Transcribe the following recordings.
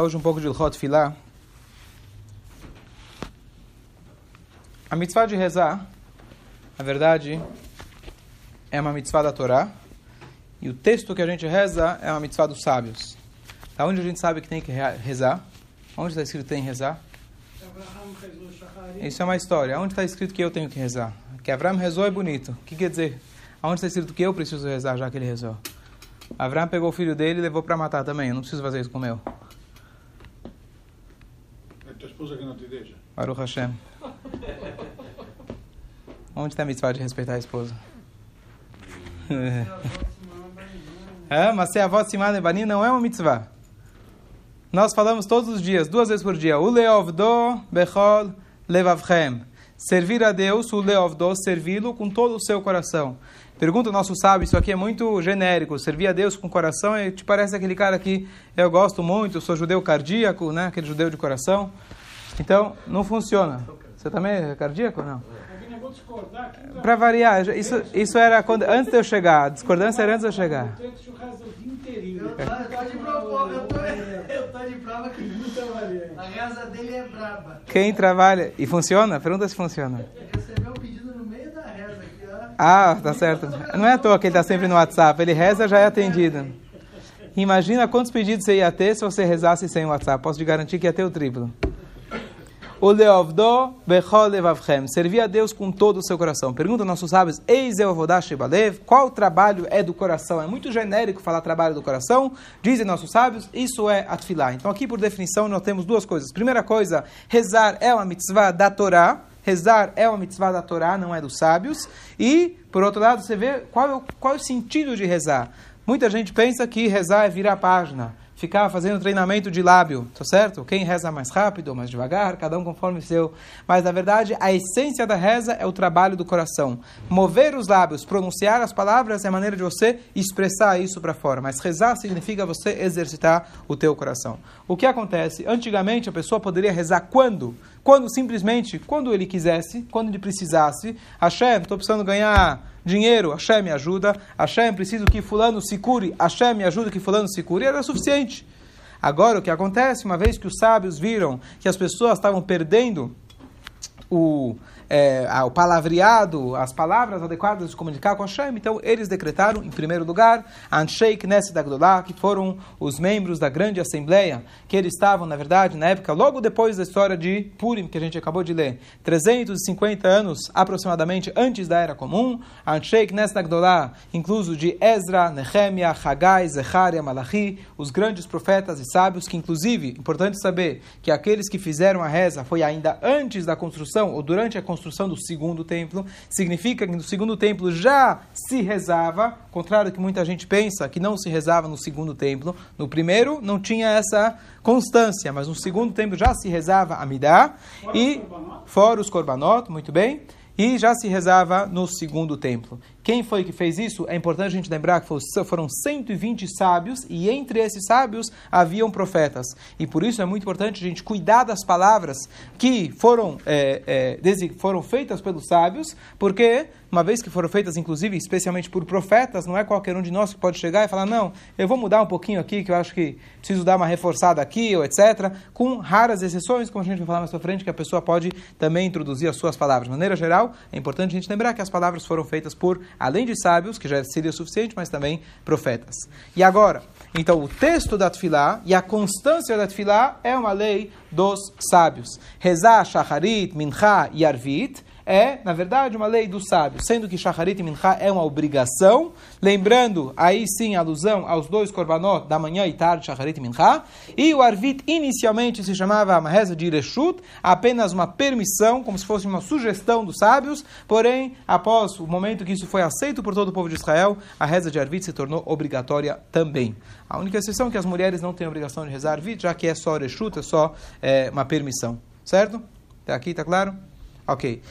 Hoje um pouco de Ilhot Filah. A mitzvah de rezar, na verdade, é uma mitzvah da Torá. E o texto que a gente reza é uma mitzvah dos sábios. Da onde a gente sabe que tem que rezar? Onde está escrito que tem que rezar? Isso é uma história. Onde está escrito que eu tenho que rezar? Que Abraão rezou é bonito. O que quer dizer? Onde está escrito que eu preciso rezar já que ele rezou? Abraão pegou o filho dele e levou para matar também. Eu não preciso fazer isso com o meu. Esposa que não te deixa. Baruch Hashem. Onde está a mitzvah de respeitar a esposa? é, mas se a voz Simán Ebani não é uma mitzvah. Nós falamos todos os dias, duas vezes por dia. O leovdo bechol levavchem. Servir a Deus, o leovdo, servi-lo com todo o seu coração. Pergunta o nosso sábio, isso aqui é muito genérico. Servir a Deus com coração, te parece aquele cara que eu gosto muito, sou judeu cardíaco, né? aquele judeu de coração. Então, não funciona. Você também é cardíaco ou não? Para variar, isso, isso era quando, antes de eu chegar. A discordância era antes de eu chegar. Eu tô de prova, eu tô, eu tô de prova que a reza dele é braba. Quem trabalha. E funciona? Pergunta se funciona. Recebeu pedido no meio da reza aqui. Ah, tá certo. Não é à toa que ele está sempre no WhatsApp. Ele reza já é atendido. Imagina quantos pedidos você ia ter se você rezasse sem o WhatsApp. Posso te garantir que ia ter o triplo. O leovdo bechol levavchem. Servir a Deus com todo o seu coração. Pergunta aos nossos sábios, eis eu. Qual trabalho é do coração? É muito genérico falar trabalho do coração. Dizem nossos sábios, isso é atfilah. Então aqui, por definição, nós temos duas coisas. Primeira coisa, rezar é uma mitzvah da Torá. Rezar é uma mitzvah da Torá, não é dos sábios. E, por outro lado, você vê qual é o, qual é o sentido de rezar. Muita gente pensa que rezar é virar a página ficar fazendo treinamento de lábio, tá certo? Quem reza mais rápido ou mais devagar, cada um conforme o seu. Mas na verdade, a essência da reza é o trabalho do coração. Mover os lábios, pronunciar as palavras é a maneira de você expressar isso para fora. Mas rezar significa você exercitar o teu coração. O que acontece? Antigamente a pessoa poderia rezar quando? Quando simplesmente, quando ele quisesse, quando ele precisasse. Hashem, estou precisando ganhar dinheiro, Hashem me ajuda, Hashem preciso que fulano se cure, Hashem me ajuda que fulano se cure, era suficiente. Agora o que acontece, uma vez que os sábios viram que as pessoas estavam perdendo o, é, o palavreado, as palavras adequadas de comunicar com Hashem, então eles decretaram, em primeiro lugar, Anshei Knesset Agdolá, que foram os membros da grande assembleia, que eles estavam, na verdade, na época, logo depois da história de Purim, que a gente acabou de ler, 350 anos aproximadamente antes da Era Comum, Anshei Knesset Agdolá, incluso de Ezra, Nehemia, Haggai, Zecharia, Malachi, os grandes profetas e sábios, que inclusive, importante saber que aqueles que fizeram a reza foi ainda antes da construção, ou durante a construção, do segundo templo, significa que no segundo templo já se rezava, contrário do que muita gente pensa, que não se rezava no segundo templo. No primeiro não tinha essa constância, mas no segundo templo já se rezava a Midah e fora os korbanot, muito bem, e já se rezava no segundo templo. Quem foi que fez isso? É importante a gente lembrar que foram 120 sábios e entre esses sábios haviam profetas. E por isso é muito importante a gente cuidar das palavras que foram, é, é, foram feitas pelos sábios, porque uma vez que foram feitas, inclusive, especialmente por profetas, não é qualquer um de nós que pode chegar e falar, não, eu vou mudar um pouquinho aqui, que eu acho que preciso dar uma reforçada aqui, ou etc., com raras exceções, como a gente vai falar mais para frente, que a pessoa pode também introduzir as suas palavras. De maneira geral, é importante a gente lembrar que as palavras foram feitas por além de sábios, que já seria suficiente, mas também profetas. E agora, então o texto da Tfilá e a constância da Tfilá é uma lei dos sábios. Rezá, Shacharit, Mincha e Arvit é, na verdade, uma lei dos sábios, sendo que Shacharit e Mincha é uma obrigação, lembrando aí sim alusão aos dois korbanot da manhã e tarde, Shacharit e Mincha, e o Arvit inicialmente se chamava uma reza de Ireshut, apenas uma permissão, como se fosse uma sugestão dos sábios, porém, após o momento que isso foi aceito por todo o povo de Israel, a reza de Arvit se tornou obrigatória também. A única exceção é que as mulheres não têm obrigação de rezar Arvit, já que é só Ireshut, é só é, uma permissão. Certo? Tá aqui, tá claro? Ok.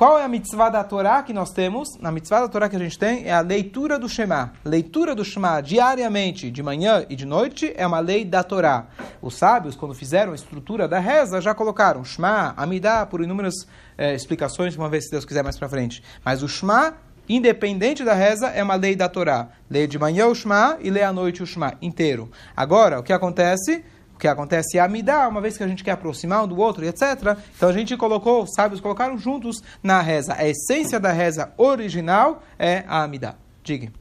Qual é a mitzvah da Torá que nós temos? Na mitzvah da Torá que a gente tem é a leitura do Shema. Leitura do Shema diariamente, de manhã e de noite, é uma lei da Torá. Os sábios, quando fizeram a estrutura da reza, já colocaram Shema, Amidah, por inúmeras é, explicações, uma vez, se Deus quiser, mais para frente. Mas o Shema, independente da reza, é uma lei da Torá. Lê de manhã o Shema e lê à noite o Shema inteiro. Agora, o que acontece? Que acontece a Amidá, uma vez que a gente quer aproximar um do outro, etc. Então a gente colocou, os sábios colocaram juntos na reza. A essência da reza original é a Amidá. Diga.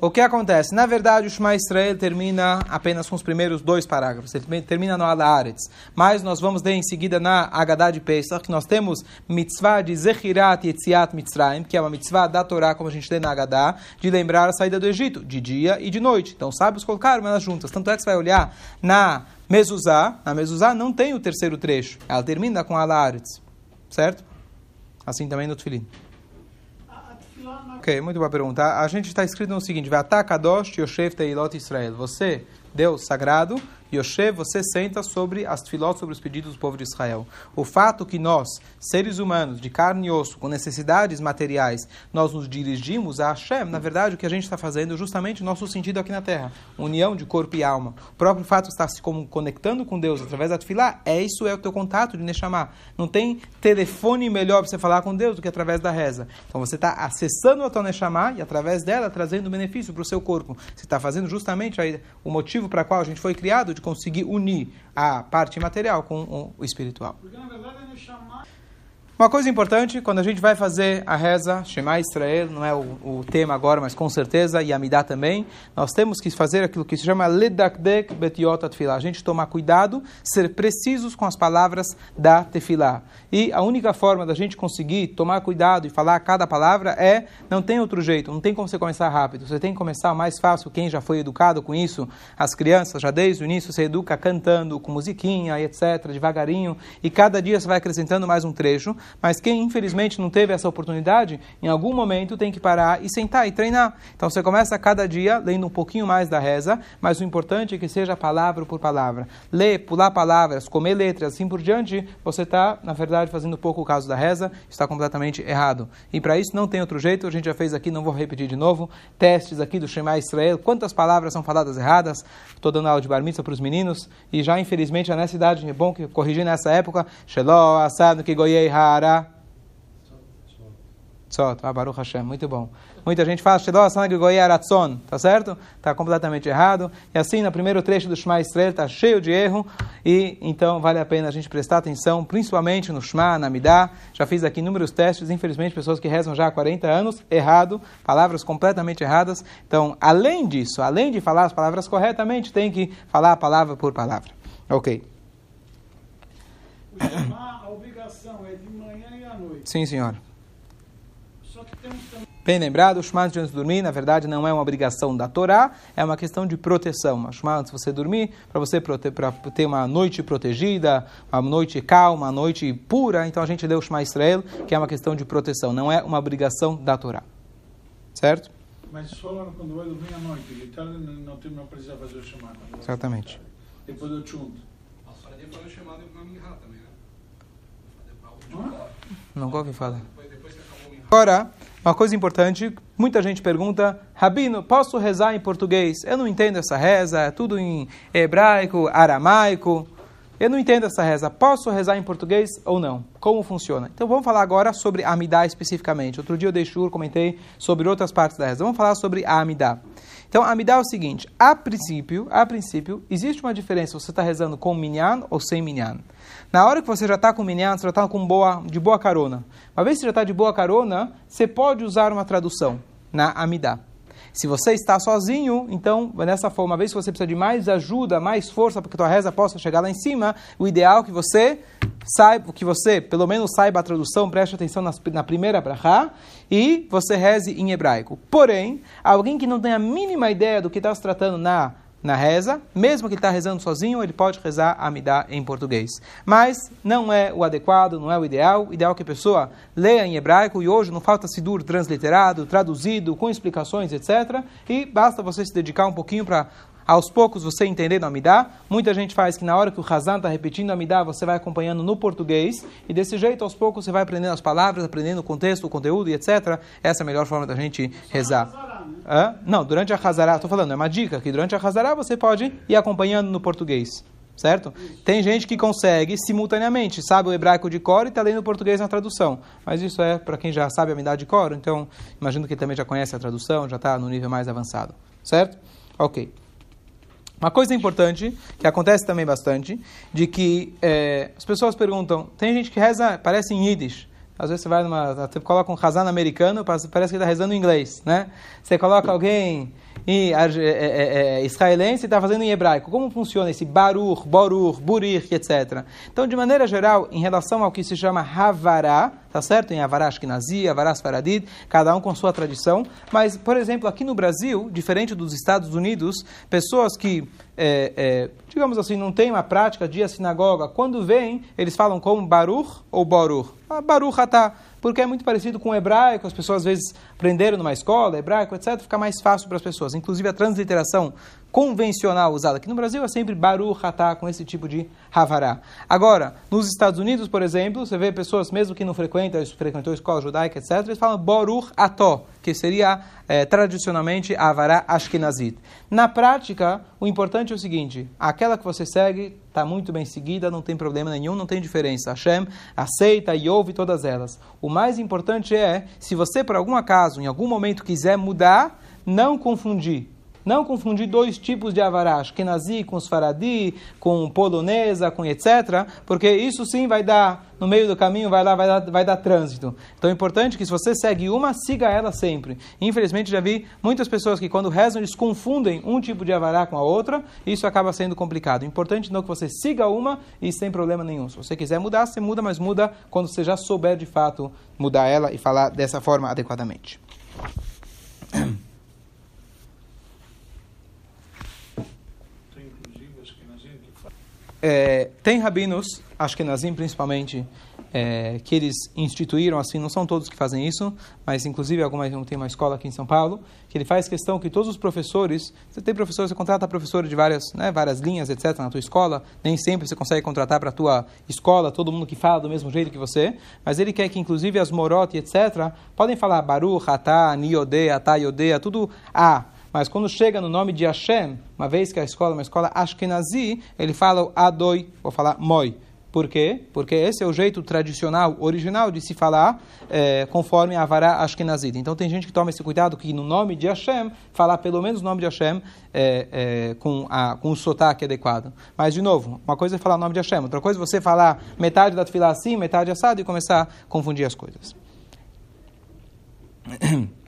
O que acontece? Na verdade, o Shema Israel termina apenas com os primeiros dois parágrafos. Ele termina no Alaretz. Mas nós vamos ler em seguida na Haggadah de Pesach, que nós temos mitzvah de Zechirat Yetziat Mitzrayim, que é uma mitzvah da Torá, como a gente lê na Haggadah, de lembrar a saída do Egito, de dia e de noite. Então, os sábios colocaram elas juntas. Tanto é que você vai olhar na Mezuzá, na Mezuzá não tem o terceiro trecho. Ela termina com Alaretz. Certo? Assim também no Tfilim. Ok, muito boa pergunta. A gente está escrito no seguinte: Kadosh Yoshev Teilot Israel. Você, Deus sagrado, Yoshe, você senta sobre as tefilot, sobre os pedidos do povo de Israel. O fato que nós, seres humanos, de carne e osso, com necessidades materiais, nós nos dirigimos a Hashem, na verdade, o que a gente está fazendo é justamente o nosso sentido aqui na Terra. União de corpo e alma. O próprio fato de estar se conectando com Deus através da tefilá, é isso é o teu contato de Neshama. Não tem telefone melhor para você falar com Deus do que através da reza. Então você está acessando a tua Neshama e através dela trazendo benefício para o seu corpo. Você está fazendo justamente aí, o motivo para qual a gente foi criado, de conseguir unir a parte material com o espiritual. Porque, na verdade, é chamar uma coisa importante, quando a gente vai fazer a reza, Shema Israel, não é o, o tema agora, mas com certeza, e Amidah também, nós temos que fazer aquilo que se chama Ledakdek Betiot Tefillah. A gente tomar cuidado, ser precisos com as palavras da Tefillah. E a única forma da gente conseguir tomar cuidado e falar cada palavra é, não tem outro jeito, não tem como você começar rápido. Você tem que começar mais fácil, quem já foi educado com isso, as crianças, já desde o início, você educa cantando, com musiquinha, etc., devagarinho, e cada dia você vai acrescentando mais um trecho. Mas quem infelizmente não teve essa oportunidade, em algum momento tem que parar e sentar e treinar. Então você começa cada dia lendo um pouquinho mais da reza, mas o importante é que seja palavra por palavra. Ler, pular palavras, comer letras, assim por diante, você está, na verdade, fazendo pouco o caso da reza, está completamente errado. E para isso não tem outro jeito, a gente já fez aqui, não vou repetir de novo, testes aqui do Shema Israel, quantas palavras são faladas erradas, estou dando aula de bar para os meninos, e já infelizmente nessa idade, é bom que corrigir nessa época, Shelo, Asad, Kigoyei, Hara, Tzot, ah, Baruch Hashem, muito bom. Muita gente fala, Shelo Sanag Aratzon, tá certo? Está completamente errado. E assim, no primeiro trecho do Shema Israel, está cheio de erro. E então vale a pena a gente prestar atenção, principalmente no Shema, na Midah. Já fiz aqui inúmeros testes, infelizmente, pessoas que rezam já há 40 anos, errado, palavras completamente erradas. Então, além disso, além de falar as palavras corretamente, tem que falar a palavra por palavra. Ok. O Shema, a obrigação é de manhã e à noite. Sim, senhor. Bem lembrado, o Shema antes de dormir, na verdade, não é uma obrigação da Torá, é uma questão de proteção. O Shema antes de você dormir, para você para ter uma noite protegida, uma noite calma, uma noite pura, então a gente lê o Shema Israel, que é uma questão de proteção, não é uma obrigação da Torá. Certo? Mas só quando vai dormir à noite, de tarde não, tem, não precisa fazer o Shema. Exatamente. Depois do Chunt. Não ouvi falar. Agora, uma coisa importante, muita gente pergunta, Rabino, posso rezar em português? Eu não entendo essa reza, é tudo em hebraico, aramaico. Eu não entendo essa reza. Posso rezar em português ou não? Como funciona? Então vamos falar agora sobre a Amidá especificamente. Outro dia eu deixei, comentei sobre outras partes da reza. Vamos falar sobre a Amidá. Então, a Amidá é o seguinte: a princípio, a princípio, existe uma diferença você está rezando com minyan ou sem minyan. Na hora que você já está com minyan, você já está com boa, de boa carona. Uma vez que você já está de boa carona, você pode usar uma tradução na Amidá. Se você está sozinho, então, dessa forma, uma vez que você precisa de mais ajuda, mais força para que a tua reza possa chegar lá em cima, o ideal é que você saiba, que você, pelo menos, saiba a tradução, preste atenção na, na primeira brachá e você reze em hebraico. Porém, alguém que não tem a mínima ideia do que está se tratando na na reza, mesmo que ele está rezando sozinho, ele pode rezar a Amidá em português. Mas não é o adequado, não é o ideal. O ideal é que a pessoa leia em hebraico, e hoje não falta Sidur transliterado, traduzido, com explicações, etc. E basta você se dedicar um pouquinho para aos poucos você entendendo a Amidá. Muita gente faz que na hora que o Hazan está repetindo a Amidá, você vai acompanhando no português, e desse jeito, aos poucos, você vai aprendendo as palavras, aprendendo o contexto, o conteúdo e etc. Essa é a melhor forma da gente rezar. Não, durante a Hazará, estou falando, é uma dica, que durante a Hazará você pode ir acompanhando no português. Certo? Tem gente que consegue simultaneamente, sabe o hebraico de cor e está lendo o português na tradução. Mas isso é para quem já sabe a Amidá de cor, então imagino que também já conhece a tradução, já está no nível mais avançado. Certo? Ok. Uma coisa importante, que acontece também bastante, de que é, as pessoas perguntam, tem gente que reza, parece em Yiddish, às vezes você vai numa, você coloca um Hazan americano, parece que está rezando em inglês, né? Você coloca alguém em, é, é, é, israelense e está fazendo em hebraico. Como funciona esse Baruch, Borur, Burir, etc. Então, de maneira geral, em relação ao que se chama Havará, tá certo? Em Havará Ashkenazi, Havará Sfaradid, cada um com sua tradição. Mas, por exemplo, aqui no Brasil, diferente dos Estados Unidos, pessoas que, é, é, digamos assim, não têm uma prática de a sinagoga, quando vêm, eles falam como Baruch ou Borur. Ah, Baruch Atah porque é muito parecido com o hebraico, as pessoas às vezes aprenderam numa escola, hebraico, etc., fica mais fácil para as pessoas. Inclusive a transliteração convencional usada aqui no Brasil é sempre Baruch Hatá, com esse tipo de Havará. Agora, nos Estados Unidos, por exemplo, você vê pessoas, mesmo que não frequentam, frequentou escola judaica, etc., eles falam Baruch Ató, que seria é, tradicionalmente Havará Ashkenazit. Na prática, o importante é o seguinte, aquela que você segue está muito bem seguida, não tem problema nenhum, não tem diferença. Hashem aceita e ouve todas elas. O mais importante é, se você por algum acaso, em algum momento quiser mudar, não confundir não confundir dois tipos de avará, Ashkenazi com os faradi, com polonesa, com etc., porque isso sim vai dar, no meio do caminho, vai lá, vai dar, vai dar trânsito. Então é importante que se você segue uma, siga ela sempre. Infelizmente já vi muitas pessoas que quando rezam, eles confundem um tipo de avará com a outra, e isso acaba sendo complicado. Importante não que você siga uma e sem problema nenhum. Se você quiser mudar, você muda, mas muda quando você já souber de fato mudar ela e falar dessa forma adequadamente. É, tem rabinos, acho que Nazim principalmente, é, que eles instituíram assim, não são todos que fazem isso, mas inclusive algumas tem uma escola aqui em São Paulo que ele faz questão que todos os professores, você tem professor, você contrata professor de várias, né, várias linhas, etc. na tua escola, nem sempre você consegue contratar para a tua escola todo mundo que fala do mesmo jeito que você, mas ele quer que inclusive as morot, etc. podem falar Baruch, Atá, Niodea, Atá, Yodea, tudo A. Mas quando chega no nome de Hashem, uma vez que a escola é uma escola Ashkenazi, ele fala Adoi, vou falar Moi. Por quê? Porque esse é o jeito tradicional, original de se falar é, conforme a Avará Ashkenazid. Então tem gente que toma esse cuidado que no nome de Hashem, falar pelo menos o nome de Hashem é, é, com, a, com o sotaque adequado. Mas, de novo, uma coisa é falar o nome de Hashem, outra coisa é você falar metade da tefilá assim, metade assado e começar a confundir as coisas.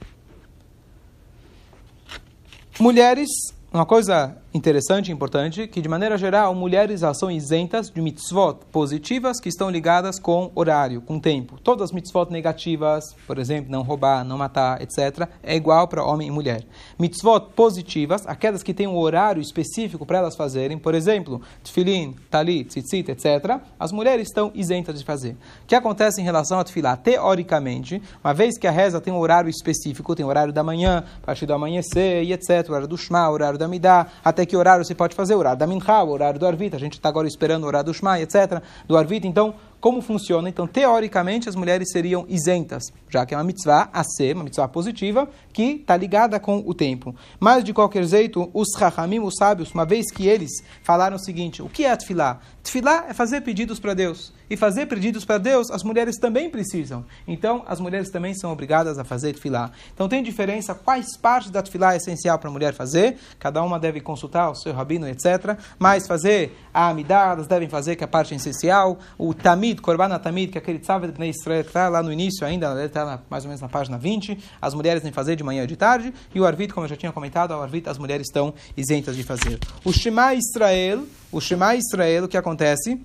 Mulheres, uma coisa interessante e importante que, de maneira geral, mulheres elas são isentas de mitzvot positivas que estão ligadas com horário, com tempo. Todas as mitzvot negativas, por exemplo, não roubar, não matar, etc., é igual para homem e mulher. Mitzvot positivas, aquelas que têm um horário específico para elas fazerem, por exemplo, tefilin, talit, tzitzit, etc., as mulheres estão isentas de fazer. O que acontece em relação a tefilá? Teoricamente, uma vez que a reza tem um horário específico, tem o horário da manhã, a partir do amanhecer, e etc., o horário do shema, o horário da midá, até até que horário você pode fazer, o horário da Minha, o horário do Arvita, a gente está agora esperando o horário do Shema, etc., do Arvita, então como funciona? Então, teoricamente, as mulheres seriam isentas, já que é uma mitzvah a ser, uma mitzvah positiva, que está ligada com o tempo. Mas, de qualquer jeito, os rahamim, os sábios, uma vez que eles falaram o seguinte, o que é tefilá? Tefilá é fazer pedidos para Deus. E fazer pedidos para Deus, as mulheres também precisam. Então, as mulheres também são obrigadas a fazer tefilá. Então, tem diferença quais partes da tefilá é essencial para a mulher fazer. Cada uma deve consultar o seu rabino, etc. Mas fazer a amidá, elas devem fazer, que é a parte essencial. O tamid, Tamid, Korban Tamid, que é aquele Tzavet Bnei Israel, que está lá no início ainda, está mais ou menos na página 20, as mulheres que fazer de manhã e de tarde, e o Arvit, como eu já tinha comentado, o Arvit, as mulheres estão isentas de fazer. O Shema Israel, o Shema Israel, o que acontece?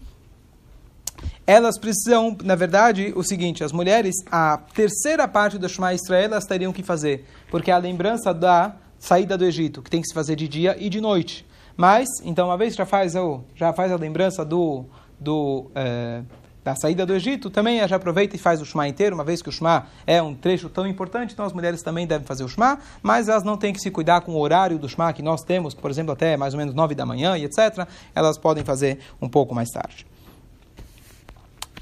Elas precisam, na verdade, o seguinte, as mulheres, a terceira parte do Shema Israel, elas teriam que fazer, porque é a lembrança da saída do Egito, que tem que se fazer de dia e de noite. Mas, então, uma vez já faz, já faz a lembrança do, do é, da saída do Egito, também já aproveita e faz o Shema inteiro, uma vez que o Shema é um trecho tão importante, então as mulheres também devem fazer o Shema, mas elas não têm que se cuidar com o horário do Shema que nós temos, por exemplo, até mais ou menos nove da manhã e etc. Elas podem fazer um pouco mais tarde.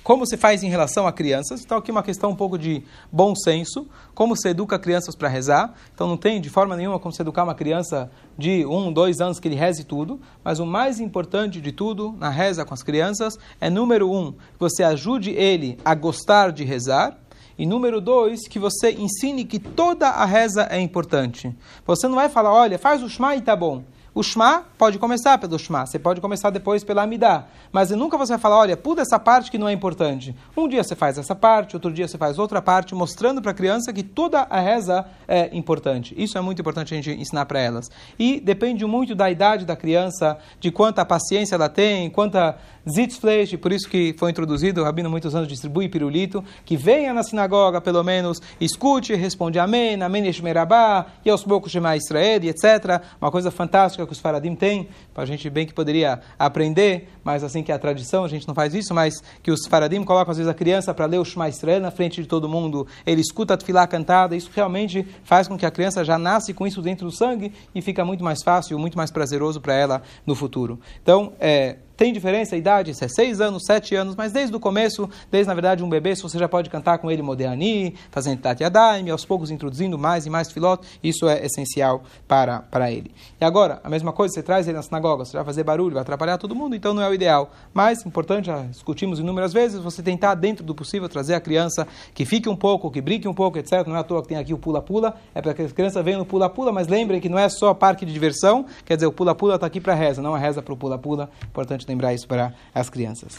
Como se faz em relação a crianças? Então, aqui uma questão um pouco de bom senso. Como se educa crianças para rezar? Então, não tem de forma nenhuma como se educar uma criança de um, dois anos que ele reze tudo. Mas o mais importante de tudo na reza com as crianças é, número um, você ajude ele a gostar de rezar. E número dois, que você ensine que toda a reza é importante. Você não vai falar, olha, faz o Shema e tá bom. O Shema pode começar pelo Shema, você pode começar depois pela Amidá. Mas nunca você vai falar, olha, pula essa parte que não é importante. Um dia você faz essa parte, outro dia você faz outra parte, mostrando para a criança que toda a reza é importante. Isso é muito importante a gente ensinar para elas. E depende muito da idade da criança, de quanta paciência ela tem, quanta Zitzfleisch, por isso que foi introduzido, o Rabino muitos anos distribui pirulito, que venha na sinagoga, pelo menos, escute, responde amém, amém e aos poucos Shema Israel, etc. Uma coisa fantástica que os faradim têm, para a gente bem que poderia aprender, mas assim que é a tradição, a gente não faz isso, mas que os faradim colocam às vezes a criança para ler o Shema Israel na frente de todo mundo, ele escuta a tefilá cantada, isso realmente faz com que a criança já nasce com isso dentro do sangue e fica muito mais fácil, muito mais prazeroso para ela no futuro. Então, é, tem diferença a idade, se é 6 anos, 7 anos, mas desde o começo, desde na verdade um bebê, se você já pode cantar com ele Modeani, fazendo Tati Adaim, aos poucos introduzindo mais e mais filót, isso é essencial para, para ele. E agora, a mesma coisa, você traz ele na sinagoga, você vai fazer barulho, vai atrapalhar todo mundo, então não é o ideal. Mas, importante, já discutimos inúmeras vezes, você tentar, dentro do possível, trazer a criança que fique um pouco, que brinque um pouco, etc. Não é à toa que tem aqui o pula-pula, é para que a criança venha no pula-pula, mas lembrem que não é só parque de diversão, quer dizer, o pula-pula está aqui para reza, não a reza para o pula-pula. Importante lembrar isso para as crianças.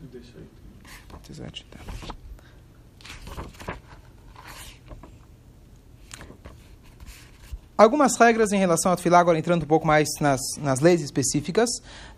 Deixa aí. Algumas regras em relação ao tefilá, agora entrando um pouco mais nas, nas leis específicas.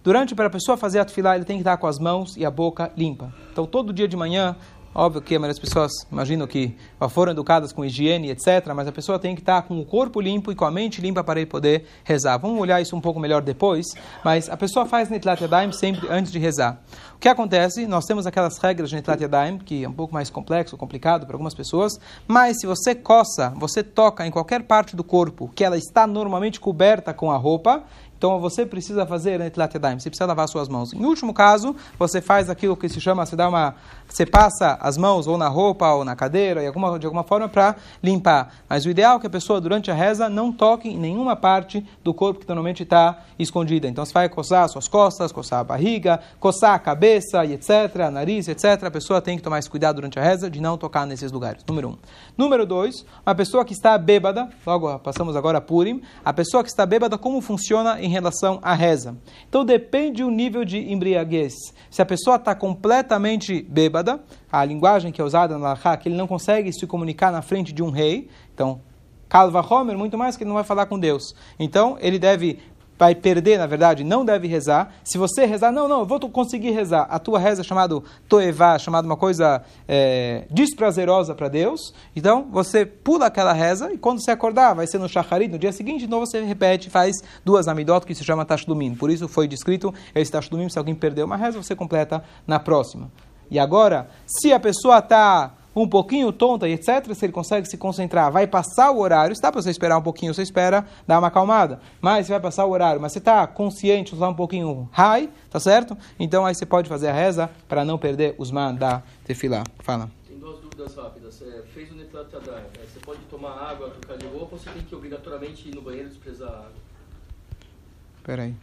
Durante, para a pessoa fazer a tefilá, ele tem que estar com as mãos e a boca limpa. Então, todo dia de manhã, Óbvio que a maioria das pessoas imaginam que foram educadas com higiene, etc. Mas a pessoa tem que estar com o corpo limpo e com a mente limpa para ele poder rezar. Vamos olhar isso um pouco melhor depois. Mas a pessoa faz Netlat Yadayim sempre antes de rezar. O que acontece? Nós temos aquelas regras de Netlat Yadayim, que é um pouco mais complexo, complicado para algumas pessoas. Mas se você coça, você toca em qualquer parte do corpo que ela está normalmente coberta com a roupa, então você precisa fazer Netilat Yadayim, você precisa lavar suas mãos. Em último caso, você faz aquilo que se chama, você dá uma, você passa as mãos ou na roupa ou na cadeira, de alguma, de alguma forma para limpar. Mas o ideal é que a pessoa durante a reza não toque em nenhuma parte do corpo que normalmente está escondida. Então você vai coçar suas costas, coçar a barriga, coçar a cabeça e etc, nariz, etc. A pessoa tem que tomar esse cuidado durante a reza de não tocar nesses lugares. Número um. Número dois, uma pessoa que está bêbada, logo passamos agora a Purim, a pessoa que está bêbada, como funciona em relação à reza. Então depende do nível de embriaguez. Se a pessoa está completamente bêbada, a linguagem que é usada na Laha, que ele não consegue se comunicar na frente de um rei, então Calva Homer, muito mais que ele não vai falar com Deus. Então, ele deve vai perder, na verdade, não deve rezar. Se você rezar, não, não, eu vou conseguir rezar. A tua reza é chamado toevá, chamada uma coisa é, desprazerosa para Deus. Então, você pula aquela reza e quando você acordar, vai ser no shacharit, no dia seguinte, então você repete, faz duas amidot, que se chama tashlumim. Por isso foi descrito esse tashlumim, se alguém perdeu uma reza, você completa na próxima. E agora, se a pessoa está um pouquinho tonta e etc., se ele consegue se concentrar, vai passar o horário, está para você esperar um pouquinho, você espera dar uma acalmada. Mas você vai passar o horário, mas você está consciente, usar um pouquinho high, tá certo? Então aí você pode fazer a reza para não perder os man da tefilá. Fala. Tem duas dúvidas rápidas. Você fez o Netlat Yadayim, você pode tomar água, trocar de roupa, ou você tem que obrigatoriamente ir no banheiro desprezar a água? Peraí.